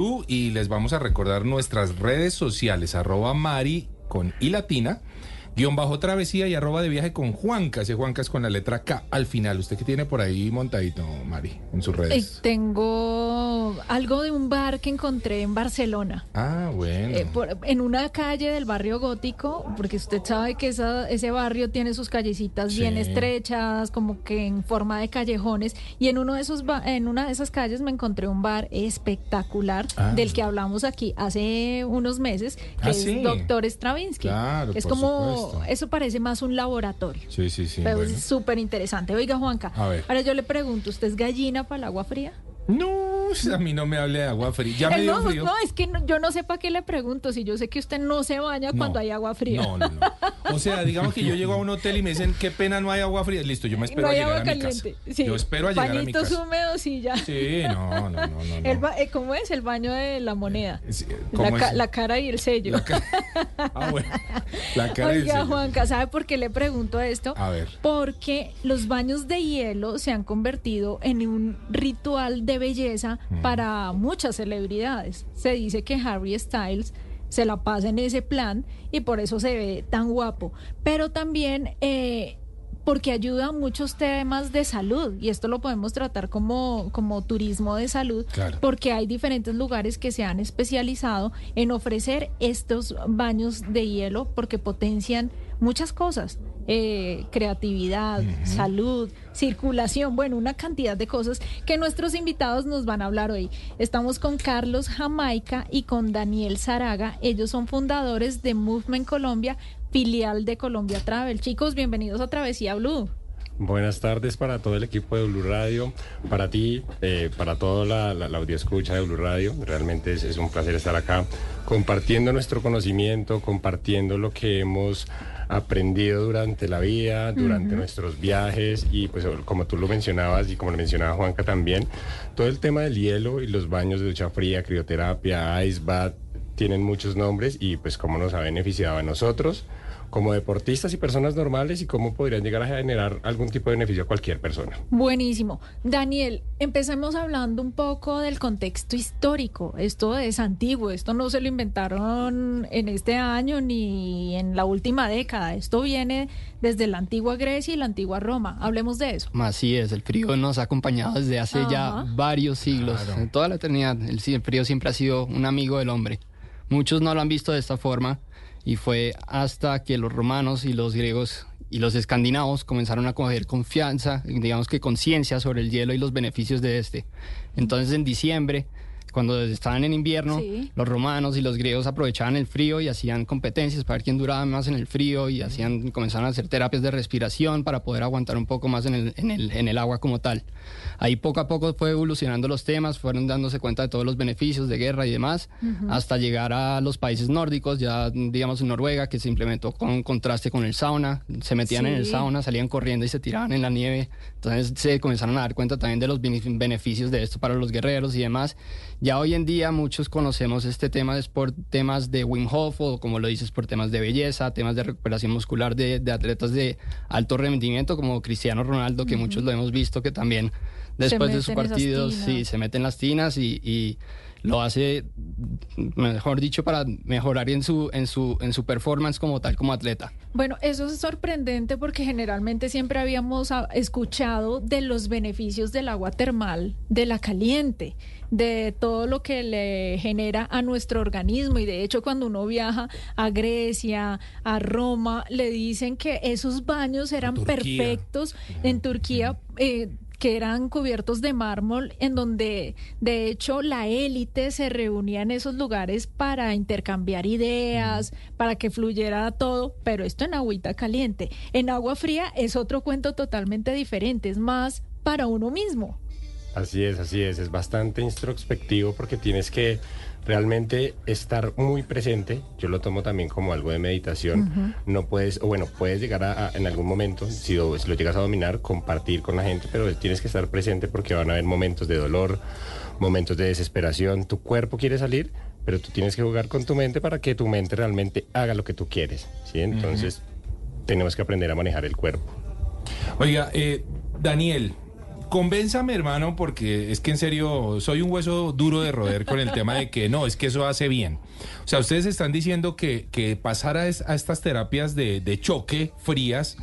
Y les vamos a recordar nuestras redes sociales, arroba Mari con I latina, guion bajo travesía y arroba de viaje con Juanca. Ese Juanca es con la letra K al final. ¿Usted qué tiene por ahí montadito, Mari, en sus Eh, redes? tengo algo de un bar que encontré en Barcelona. Ah, bueno. eh, por- en una calle del barrio gótico, porque usted sabe que esa- ese barrio tiene sus callecitas bien estrechas, como que en forma de callejones, y en uno de esos ba- en una de esas calles me encontré un bar espectacular Ah. del que hablamos aquí hace unos meses, que Ah, es sí. Doctor Stravinsky. Claro, es como supuesto. Eso parece más un laboratorio. sí, sí, sí. Pero bueno. es súper interesante. Oiga, Juanca, A ver. ahora yo le pregunto, ¿usted es gallina para el agua fría? No, a mí no me hable de agua fría. Ya me Eh, dio no, frío. no, es que no- yo no sé para qué le pregunto, si yo sé que usted no se baña No. cuando hay agua fría. No, no, no. O sea, digamos que yo llego a un hotel y me dicen, qué pena no hay agua fría. Listo, yo me espero no a llegar agua a mi casa. caliente. Sí. Yo espero a llegar a mi casa. húmedos y ya. Sí, no, no, no. El ba- eh, ¿Cómo es? El baño de la moneda. Sí, La, ¿cómo ca- la cara y el sello. La ca- Ah, bueno. La cara Oiga, sello. Juanca, ¿sabe por qué le pregunto esto? A ver. Porque los baños de hielo se han convertido en un ritual de belleza Mm. para muchas celebridades. Se dice que Harry Styles se la pasa en ese plan y por eso se ve tan guapo. Pero también eh, porque ayuda a muchos temas de salud y esto lo podemos tratar como, como turismo de salud Claro. porque hay diferentes lugares que se han especializado en ofrecer estos baños de hielo porque potencian muchas cosas. eh, creatividad, salud, circulación, bueno, una cantidad de cosas que nuestros invitados nos van a hablar hoy. Estamos con Carlos Jamaica y con Daniel Zaraga. Ellos son fundadores de Movement Colombia, filial de Colombia Travel. Chicos, bienvenidos a Travesía Blue. Buenas tardes para todo el equipo de Blue Radio, para ti, eh, para toda la, la, la audioscucha de Blue Radio. Realmente es, es un placer estar acá compartiendo nuestro conocimiento, compartiendo lo que hemos aprendido durante la vida, durante nuestros viajes y pues como tú lo mencionabas y como lo mencionaba Juanca también, todo el tema del hielo y los baños de ducha fría, crioterapia, ice bath, tienen muchos nombres y pues cómo nos ha beneficiado a nosotros como deportistas y personas normales y cómo podrían llegar a generar algún tipo de beneficio a cualquier persona. Buenísimo. Daniel, empecemos hablando un poco del contexto histórico. Esto es antiguo, esto no se lo inventaron en este año ni en la última década. Esto viene desde la antigua Grecia y la antigua Roma. Hablemos de eso. Así es, el frío nos ha acompañado desde hace ya varios siglos, Claro. en toda la eternidad. El, el frío siempre ha sido un amigo del hombre. Muchos no lo han visto de esta forma y fue hasta que los romanos y los griegos y los escandinavos comenzaron a coger confianza, digamos que conciencia sobre el hielo y los beneficios de este. Entonces en diciembre, cuando estaban en invierno, Sí. los romanos y los griegos aprovechaban el frío y hacían competencias para ver quién duraba más en el frío y hacían comenzaron a hacer terapias de respiración para poder aguantar un poco más en el, en el, en el agua como tal. Ahí poco a poco fue evolucionando los temas, fueron dándose cuenta de todos los beneficios de guerra y demás, hasta llegar a los países nórdicos, ya digamos en Noruega, que se implementó con contraste con el sauna, se metían en el Sí. sauna, salían corriendo y se tiraban en la nieve, entonces se comenzaron a dar cuenta también de los bene- beneficios de esto para los guerreros y demás. Ya hoy en día muchos conocemos este tema de por temas de Wim Hof o como lo dices por temas de belleza, temas de recuperación muscular de, de atletas de alto rendimiento como Cristiano Ronaldo, que muchos lo hemos visto que también después de su partido sí, se mete en las tinas y, y lo hace, mejor dicho, para mejorar en su, en su, en su performance como tal, como atleta. Bueno, eso es sorprendente porque generalmente siempre habíamos ah, escuchado de los beneficios del agua termal, de la caliente, de todo lo que le genera a nuestro organismo. Y de hecho, cuando uno viaja a Grecia, a Roma, le dicen que esos baños eran Turquía. perfectos en Turquía. eh, que eran cubiertos de mármol, en donde de hecho la élite se reunía en esos lugares para intercambiar ideas, para que fluyera todo, pero esto en agüita caliente. En agua fría es otro cuento totalmente diferente, es más para uno mismo. Así es, así es. Es bastante introspectivo porque tienes que realmente estar muy presente. Yo lo tomo también como algo de meditación. No puedes, o bueno, puedes llegar a, a- en algún momento, si lo, si lo llegas a dominar, compartir con la gente, pero tienes que estar presente porque van a haber momentos de dolor, momentos de desesperación. Tu cuerpo quiere salir, pero tú tienes que jugar con tu mente para que tu mente realmente haga lo que tú quieres. ¿sí? Entonces, tenemos que aprender a manejar el cuerpo. Oiga, eh, Daniel, convénzame, hermano, porque es que en serio soy un hueso duro de roer con el tema de que no, es que eso hace bien. O sea, ustedes están diciendo que, que pasar a, es- a estas terapias de, de choque frías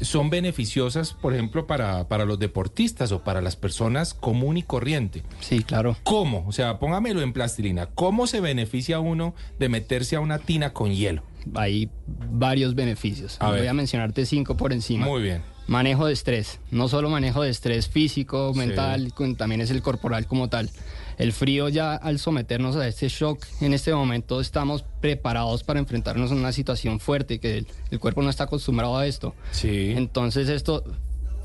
son beneficiosas, por ejemplo, para, para los deportistas o para las personas común y corriente. Sí, claro. ¿Cómo? O sea, póngamelo en plastilina. ¿Cómo se beneficia uno de meterse a una tina con hielo? Hay varios beneficios. A Voy a mencionarte cinco por encima. Muy bien. Manejo de estrés. No solo manejo de estrés físico, mental, también es el corporal como tal. El frío ya al someternos a este shock, en este momento estamos preparados para enfrentarnos a una situación fuerte, que el, el cuerpo no está acostumbrado a esto. Sí. Entonces esto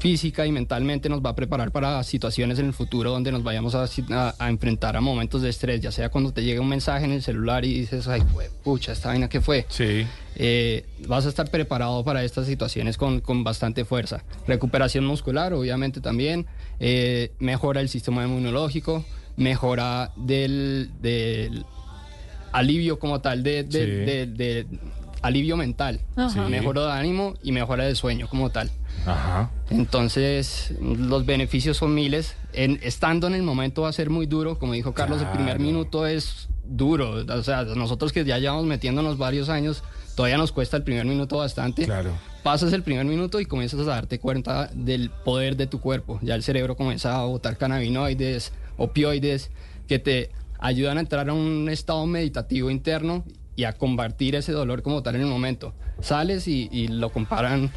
física y mentalmente nos va a preparar para situaciones en el futuro donde nos vayamos a, a- a enfrentar a momentos de estrés, ya sea cuando te llegue un mensaje en el celular y dices, ay, jue- pucha, esta vaina que fue. Sí. Eh, vas a estar preparado para estas situaciones con, con bastante fuerza. Recuperación muscular, obviamente también. eh, mejora el sistema inmunológico, mejora del, del alivio como tal, de, de- Sí. de- de alivio mental. Sí. Mejora de ánimo y mejora de sueño como tal. Ajá. Entonces, los beneficios son miles. En, estando en el momento va a ser muy duro. Como dijo Carlos, el primer Claro. minuto es duro. O sea, nosotros que ya llevamos metiéndonos varios años, todavía nos cuesta el primer minuto bastante. Claro. Pasas el primer minuto y comienzas a darte cuenta del poder de tu cuerpo. Ya el cerebro comienza a botar cannabinoides, opioides, que te ayudan a entrar a un estado meditativo interno y a combatir ese dolor como tal en el momento. Sales y, y lo comparan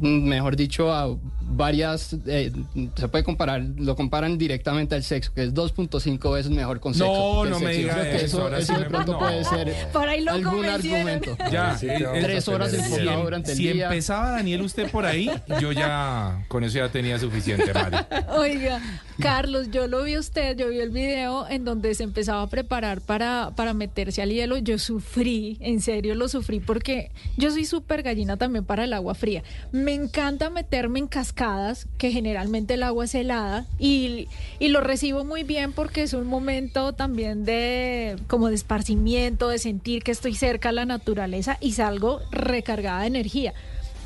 mejor dicho, a varias, eh, se puede comparar, lo comparan directamente al sexo, que es 2.5 veces mejor con sexo. No, que no me sexo. diga Creo que eso, eso, ahora eso sí de me- pronto no. puede ser Por ahí lo algún argumento. Ya, Sí, Tres horas enfocado bien. durante el si día. empezaba Daniel usted por ahí, yo ya con eso ya tenía suficiente, Mari. Oiga, Carlos, yo lo vi usted, yo vi el video en donde se empezaba a preparar para, para meterse al hielo. Yo sufrí, en serio lo sufrí, porque yo soy súper gallina también para el agua fría. Me encanta meterme en cascadas, que generalmente el agua es helada, y, lo recibo muy bien porque es un momento también de como de esparcimiento, de sentir que estoy cerca a la naturaleza y salgo recargada de energía.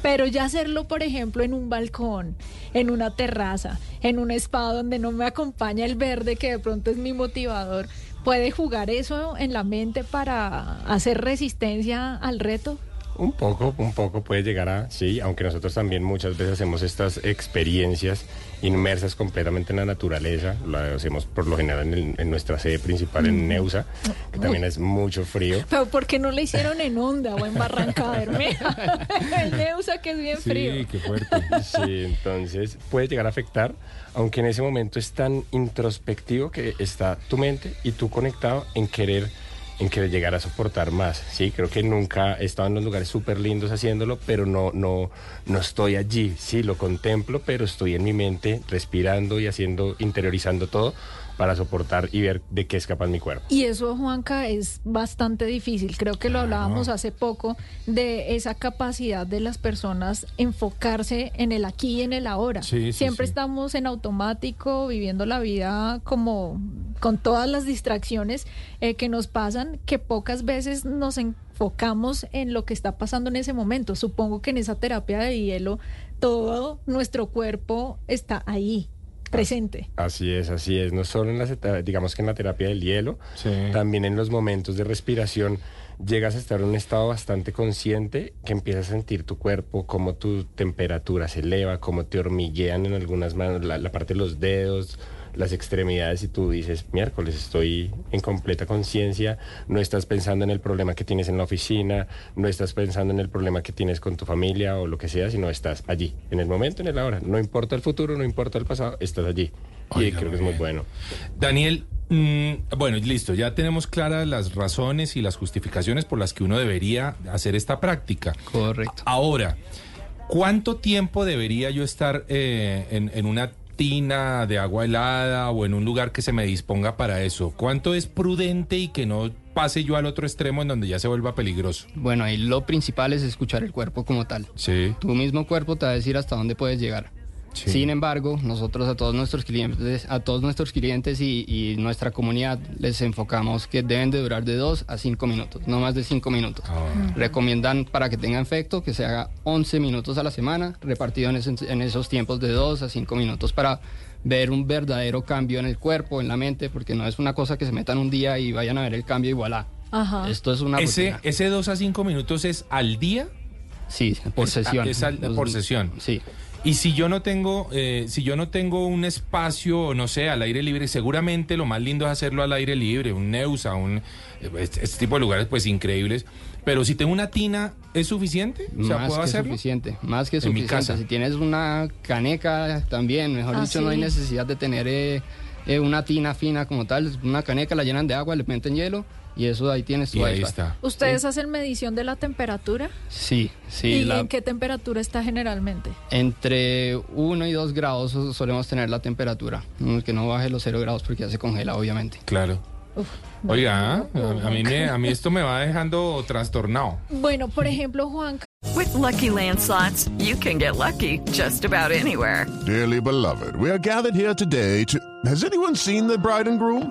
Pero ya hacerlo, por ejemplo, en un balcón, en una terraza, en un spa donde no me acompaña el verde, que de pronto es mi motivador, ¿puede jugar eso en la mente para hacer resistencia al reto? Un poco, un poco puede llegar a, sí, aunque nosotros también muchas veces hacemos estas experiencias inmersas completamente en la naturaleza, lo hacemos por lo general en, el- en nuestra sede principal en Neusa, que también es mucho frío. Pero ¿por qué no lo hicieron en Onda o en Barranca Bermeja? en Neusa, que es bien frío. Sí, qué fuerte. Sí, entonces puede llegar a afectar, aunque en ese momento es tan introspectivo que está tu mente y tú conectado en querer en querer llegar a soportar más. Sí, creo que nunca he estado en los lugares súper lindos haciéndolo, pero no, no, no estoy allí. Sí, lo contemplo, pero estoy en mi mente respirando y haciendo, interiorizando todo para soportar y ver de qué es capaz mi cuerpo. Y eso, Juanca, es bastante difícil. Creo que lo hablábamos hace poco de esa capacidad de las personas enfocarse en el aquí y en el ahora. Sí, sí, Siempre sí. estamos en automático, viviendo la vida como con todas las distracciones eh, que nos pasan, que pocas veces nos enfocamos en lo que está pasando en ese momento. Supongo que en esa terapia de hielo todo nuestro cuerpo está ahí, presente. Así es, así es. No solo en las, eta- digamos que en la terapia del hielo, Sí. también en los momentos de respiración llegas a estar en un estado bastante consciente que empiezas a sentir tu cuerpo, cómo tu temperatura se eleva, cómo te hormiguean en algunas manos, la, la parte de los dedos, las extremidades y tú dices, miércoles, estoy en completa conciencia, no estás pensando en el problema que tienes en la oficina, no estás pensando en el problema que tienes con tu familia o lo que sea, sino estás allí, en el momento, en el ahora. No importa el futuro, no importa el pasado, estás allí. Y creo que es muy bueno. Daniel, mm, bueno, listo, ya tenemos claras las razones y las justificaciones por las que uno debería hacer esta práctica. Correcto. Ahora, ¿cuánto tiempo debería yo estar eh, en, en una tina de agua helada o en un lugar que se me disponga para eso? ¿Cuánto es prudente y que no pase yo al otro extremo en donde ya se vuelva peligroso? Bueno, ahí lo principal es escuchar el cuerpo como tal. Sí. Tu mismo cuerpo te va a decir hasta dónde puedes llegar. Sí. Sin embargo, nosotros a todos nuestros clientes, a todos nuestros clientes y, y nuestra comunidad les enfocamos que deben de durar de 2 a 5 minutos, no más de 5 minutos. Ah. Recomiendan para que tenga efecto que se haga 11 minutos a la semana, repartido en, esos tiempos de 2 a 5 minutos para ver un verdadero cambio en el cuerpo, en la mente, porque no es una cosa que se metan un día y vayan a ver el cambio y voilà. Ajá. Esto es una Ese, rutina. ese 2 a 5 minutos es al día Sí, por es- sesión. es al- por sesión. Sí. Y si yo no tengo eh, si yo no tengo un espacio no sé al aire libre seguramente lo más lindo es hacerlo al aire libre un Neusa un eh, este, este tipo de lugares pues increíbles pero si tengo una tina es suficiente o sea más puedo que hacerlo suficiente, más que En mi suficiente. casa. Si tienes una caneca también, mejor Ah, dicho, no hay necesidad de tener eh, eh, una tina fina como tal. Una caneca la llenan de agua, le meten hielo y eso ahí tienes tu y ahí está ¿Ustedes hacen medición de la temperatura? Sí, sí. ¿Y la- en qué temperatura está generalmente? entre 1 y 2 grados so- solemos tener la temperatura, que no baje los 0 grados porque ya se congela, obviamente. claro Uf, oiga a, a mí me, a mí esto me va dejando trastornado Bueno, por ejemplo, Juan With Lucky Land slots, you can get lucky just about anywhere. Dearly beloved, we are gathered here today to. Has anyone seen the bride and groom?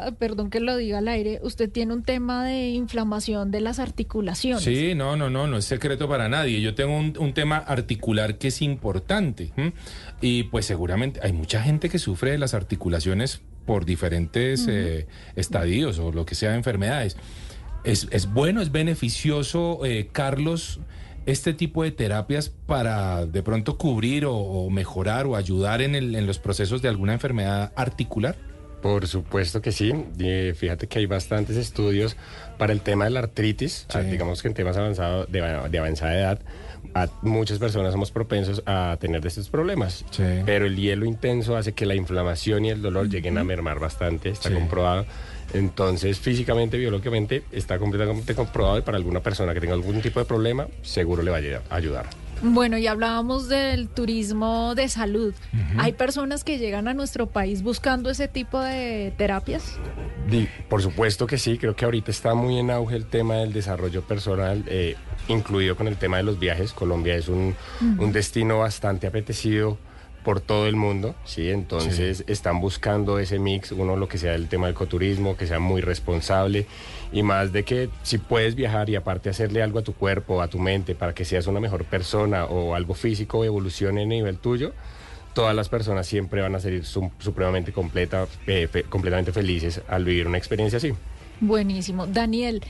Perdón que lo diga al aire, usted tiene un tema de inflamación de las articulaciones. Sí, no, no, no, no es secreto para nadie. Yo tengo un, un tema articular que es importante. Y pues seguramente hay mucha gente que sufre de las articulaciones por diferentes eh, estadios o lo que sea de enfermedades. Es, es bueno, es beneficioso, eh, Carlos, este tipo de terapias para de pronto cubrir o, o mejorar o ayudar en, el- en los procesos de alguna enfermedad articular. Por supuesto que sí. Eh, fíjate que hay bastantes estudios para el tema de la artritis. Sí. Ah, digamos que en temas avanzados de, de avanzada edad, a muchas personas somos propensos a tener de estos problemas. Sí. Pero el hielo intenso hace que la inflamación y el dolor lleguen a mermar bastante. Está Sí. comprobado. Entonces, físicamente, biológicamente, está completamente comprobado y para alguna persona que tenga algún tipo de problema, seguro le va a ayudar. Bueno, y hablábamos del turismo de salud. ¿Hay personas que llegan a nuestro país buscando ese tipo de terapias? Por supuesto que sí, creo que ahorita está muy en auge el tema del desarrollo personal, eh, incluido con el tema de los viajes. Colombia es un, un destino bastante apetecido por todo el mundo, ¿sí? Entonces están buscando ese mix, uno lo que sea el tema del ecoturismo, que sea muy responsable y más de que si puedes viajar y aparte hacerle algo a tu cuerpo, a tu mente, para que seas una mejor persona o algo físico evolucione a nivel tuyo, todas las personas siempre van a ser su- supremamente completa, eh, fe- completamente felices al vivir una experiencia así. Buenísimo. Daniel,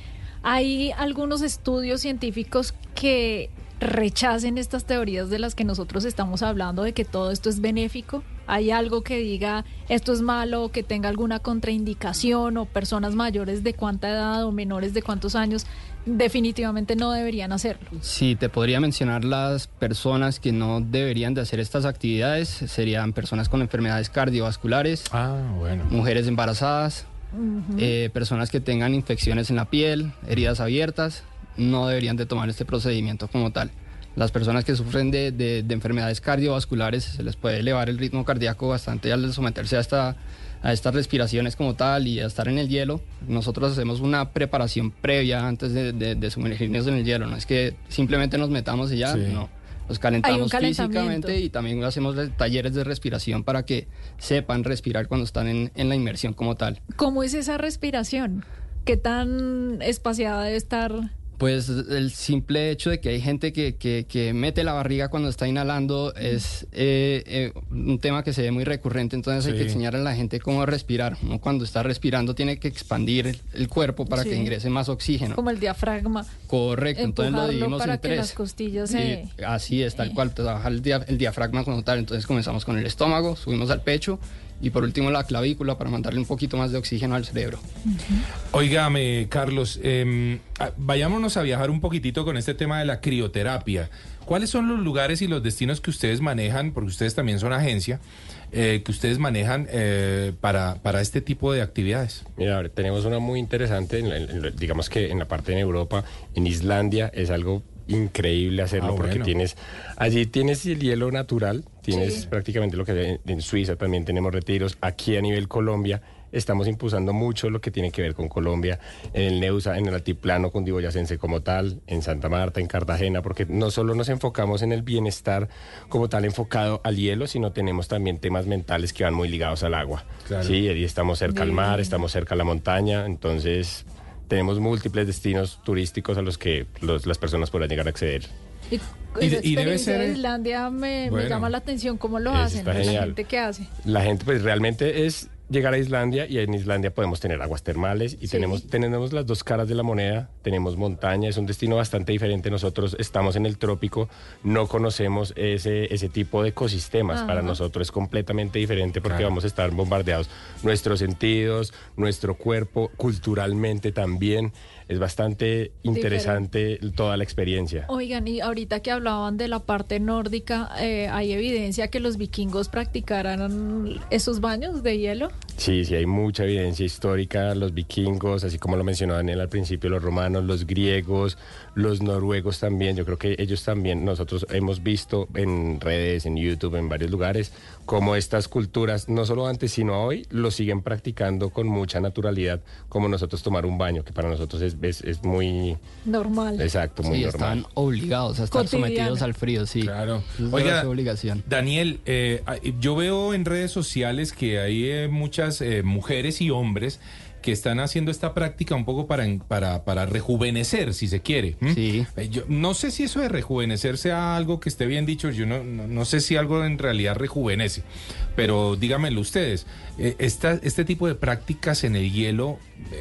¿hay algunos estudios científicos que rechacen estas teorías de las que nosotros estamos hablando, de que todo esto es benéfico? ¿Hay algo que diga esto es malo, que tenga alguna contraindicación o personas mayores de cuánta edad o menores de cuántos años definitivamente no deberían hacerlo? Sí, te podría mencionar las personas que no deberían de hacer estas actividades. Serían personas con enfermedades cardiovasculares, Ah, bueno. mujeres embarazadas, eh, personas que tengan infecciones en la piel, heridas abiertas, no deberían de tomar este procedimiento como tal. Las personas que sufren de, de- de enfermedades cardiovasculares se les puede elevar el ritmo cardíaco bastante al someterse a, esta, a estas respiraciones como tal y a estar en el hielo. Nosotros hacemos una preparación previa antes de, de- de sumergirnos en el hielo. No es que simplemente nos metamos y ya, Sí. no. Los calentamos físicamente y también hacemos le- talleres de respiración para que sepan respirar cuando están en, en la inmersión como tal. ¿Cómo es esa respiración? ¿Qué tan espaciada debe estar? Pues el simple hecho de que hay gente que, que- que mete la barriga cuando está inhalando es eh, eh, un tema que se ve muy recurrente, entonces hay que enseñar a la gente cómo respirar. Uno cuando está respirando tiene que expandir el, el cuerpo para Sí. que ingrese más oxígeno. Como el diafragma. Correcto, entonces lo dividimos para en que tres. las costillas así es, tal eh. cual, trabajar el, dia- el diafragma como tal. Entonces comenzamos con el estómago, subimos al pecho y por último la clavícula para mandarle un poquito más de oxígeno al cerebro. Óigame, Carlos, eh, vayámonos a viajar un poquitito con este tema de la crioterapia. ¿Cuáles son los lugares y los destinos que ustedes manejan, porque ustedes también son agencia, eh, que ustedes manejan eh, para, para este tipo de actividades? Mira, tenemos una muy interesante, en, en, digamos que en la parte de Europa, en Islandia es algo increíble hacerlo Ah, porque bueno. tienes allí tienes el hielo natural, tienes Sí. prácticamente lo que en, en Suiza también tenemos retiros, aquí a nivel Colombia estamos impulsando mucho lo que tiene que ver con Colombia, en el Neusa, en el altiplano cundiboyacense como tal, en Santa Marta, en Cartagena, porque no solo nos enfocamos en el bienestar como tal enfocado al hielo, sino tenemos también temas mentales que van muy ligados al agua. Claro. Sí, y estamos cerca al mar, estamos cerca a la montaña, entonces tenemos múltiples destinos turísticos a los que los- las personas podrán llegar a acceder. Y, Y y debe ser- de Islandia me, me Bueno. llama la atención cómo lo hacen, está la genial. gente que hace. La gente pues realmente es llegar a Islandia y en Islandia podemos tener aguas termales y Sí. tenemos, tenemos las dos caras de la moneda, tenemos montaña, es un destino bastante diferente, nosotros estamos en el trópico, no conocemos ese, ese tipo de ecosistemas, para nosotros es completamente diferente porque Claro. vamos a estar bombardeados nuestros sentidos, nuestro cuerpo, culturalmente también, es bastante interesante toda la experiencia. Oigan, y ahorita que hablaban de la parte nórdica, eh, ¿hay evidencia que los vikingos practicaran esos baños de hielo? Sí, sí, hay mucha evidencia histórica, los vikingos, así como lo mencionó Daniel al principio, los romanos, los griegos, los noruegos también, yo creo que ellos también, nosotros hemos visto en redes, en YouTube, en varios lugares, cómo estas culturas, no solo antes, sino hoy, lo siguen practicando con mucha naturalidad, como nosotros tomar un baño, que para nosotros es, es, es muy, Normal. exacto, muy Sí, normal. están obligados a estar sometidos al frío, sí. Claro. Es Oiga, obligación. Daniel, eh, yo veo en redes sociales que hay eh, muchas eh, mujeres y hombres que están haciendo esta práctica un poco para, para, para rejuvenecer, si se quiere. Sí. Eh, Yo no sé si eso de rejuvenecer sea algo que esté bien dicho, yo no, no, no sé si algo en realidad rejuvenece, pero díganmelo ustedes, eh, esta, este tipo de prácticas en el hielo,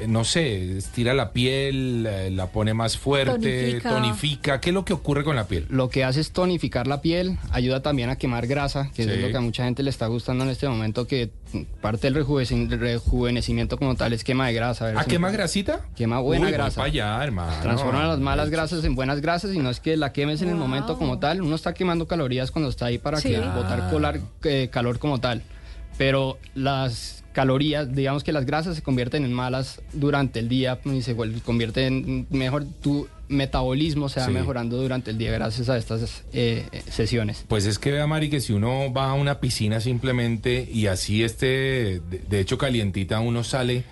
no sé, estira la piel, eh, la pone más fuerte, Tonifica. tonifica, ¿qué es lo que ocurre con la piel? Lo que hace es tonificar la piel, ayuda también a quemar grasa, que Sí. es lo que a mucha gente le está gustando en este momento, que parte del rejuveneci- rejuvenecimiento como tal es quema de grasa. a ver ¿A si- quema grasita? Quema buena Uy, voy grasa. pa' allá, hermano. Transforma las malas grasas en buenas grasas y no es que la quemes en el momento como tal. Uno está quemando calorías cuando está ahí para Sí. que botar colar- eh, calor como tal. Pero las calorías, digamos que las grasas se convierten en malas durante el día y se vuelve- convierten en mejor tu metabolismo se va Sí. mejorando durante el día gracias a estas eh, eh, sesiones. Pues es que vea, Mari, que si uno va a una piscina simplemente y así esté, de, de hecho, calientita, uno sale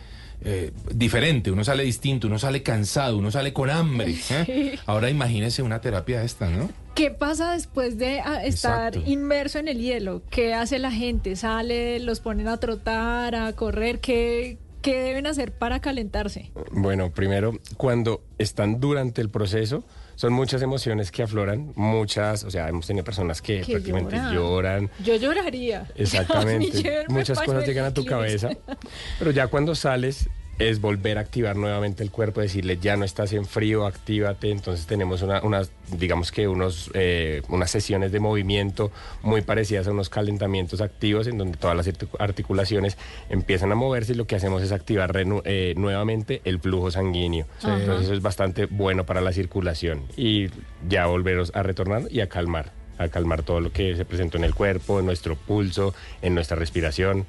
eh, diferente, uno sale distinto, uno sale cansado, uno sale con hambre. ¿eh? Ahora imagínese una terapia esta, ¿no? ¿Qué pasa después de ah, estar Exacto. inmerso en el hielo? ¿Qué hace la gente? ¿Sale, los ponen a trotar, a correr? ¿Qué, qué deben hacer para calentarse? Bueno, primero, cuando están durante el proceso, son muchas emociones que afloran, muchas, o sea, hemos tenido personas que, Que prácticamente lloran. lloran. Yo lloraría. Exactamente. Muchas cosas llegan a tu cabeza. Pero ya cuando sales es volver a activar nuevamente el cuerpo, decirle ya no estás en frío, actívate. Entonces tenemos una, unas, digamos que unos, eh, unas sesiones de movimiento muy parecidas a unos calentamientos activos en donde todas las artic- articulaciones empiezan a moverse y lo que hacemos es activar renu- eh, nuevamente el flujo sanguíneo. Entonces eso es bastante bueno para la circulación y ya volveros a retornar y a calmar a calmar todo lo que se presentó en el cuerpo, en nuestro pulso, en nuestra respiración.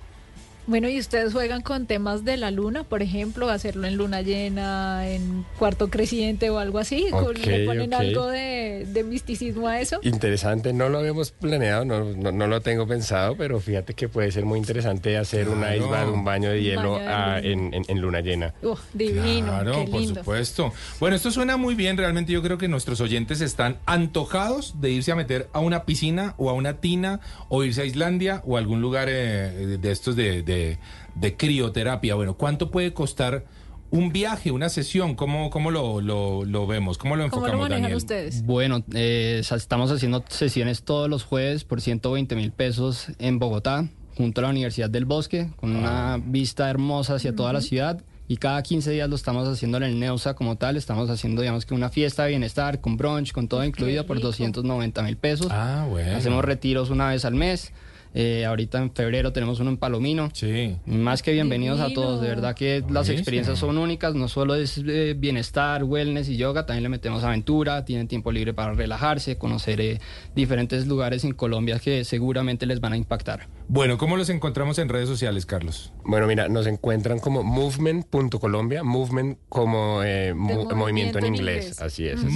Bueno, ¿y ustedes juegan con temas de la luna, por ejemplo, hacerlo en luna llena, en cuarto creciente o algo así? ¿Con- Ok, ¿Le ponen algo de, de misticismo a eso? Interesante, no lo habíamos planeado, no, no, no lo tengo pensado, pero fíjate que puede ser muy interesante hacer un Claro. ice bath, un baño de Un hielo baño de ah, luna. en, en- en luna llena. Uf, divino, Claro, qué por lindo. supuesto. Bueno, esto suena muy bien. Realmente yo creo que nuestros oyentes están antojados de irse a meter a una piscina o a una tina o irse a Islandia o a algún lugar eh, de estos de, de- de crioterapia. Bueno, ¿cuánto puede costar un viaje, una sesión? ¿Cómo, cómo lo, lo- lo vemos? ¿Cómo lo ¿Cómo enfocamos, lo manejan Daniel? ustedes? Bueno, eh, estamos haciendo sesiones todos los jueves por 120 mil pesos en Bogotá, junto a la Universidad del Bosque, con una vista hermosa hacia toda la ciudad. Y cada 15 días lo estamos haciendo en el Neusa como tal. Estamos haciendo, digamos que una fiesta de bienestar con brunch, con todo incluido por rico. 290 mil pesos. Ah, bueno. Hacemos retiros una vez al mes. Eh, ahorita en febrero tenemos uno en Palomino. Sí. Más que bienvenidos a todos. De verdad que las experiencias son únicas. No solo es eh, bienestar, wellness y yoga, también le metemos aventura. Tienen tiempo libre para relajarse, conocer eh, diferentes lugares en Colombia que seguramente les van a impactar. Bueno, ¿cómo los encontramos en redes sociales, Carlos? Bueno, mira, nos encuentran como movement.colombia, movement como eh, mo- movimiento movimiento en inglés. inglés. Así es. así es.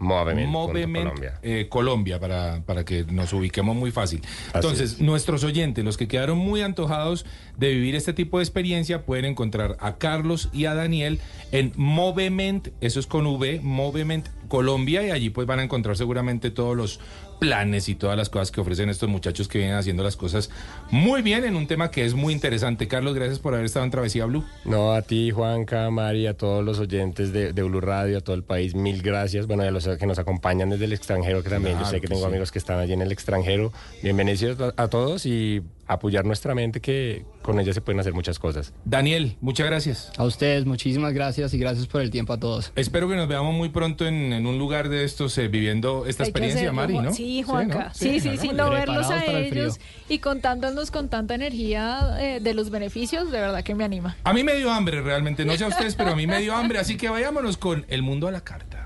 Movement. Movement. Colombia. eh, Colombia, para, para que nos ubiquemos muy fácil. Entonces, es. nuestros oyentes, los que quedaron muy antojados de vivir este tipo de experiencia, pueden encontrar a Carlos y a Daniel en Movement, eso es con V, Movement Colombia, y allí pues van a encontrar seguramente todos los planes y todas las cosas que ofrecen estos muchachos que vienen haciendo las cosas muy bien en un tema que es muy interesante. Carlos, gracias por haber estado en Travesía Blue. No, a ti, Juanca, Mari, a todos los oyentes de, de Blue Radio, a todo el país, mil gracias. Bueno, y a los que nos acompañan desde el extranjero, que también yo sé que que tengo sí. amigos que están allí en el extranjero. Bienvenidos a, a todos y apoyar nuestra mente, que con ella se pueden hacer muchas cosas. Daniel, muchas gracias. A ustedes, muchísimas gracias y gracias por el tiempo a todos. Espero que nos veamos muy pronto en, en un lugar de estos eh, viviendo esta Hay experiencia, Mari, ¿no? Sí, Juanca. ¿no? Sí, sí, sí, no verlos a el ellos y contándonos con tanta energía eh, de los beneficios, de verdad que me anima. A mí me dio hambre realmente, no sé a ustedes, pero a mí me dio hambre, así que vayámonos con El Mundo a la Carta.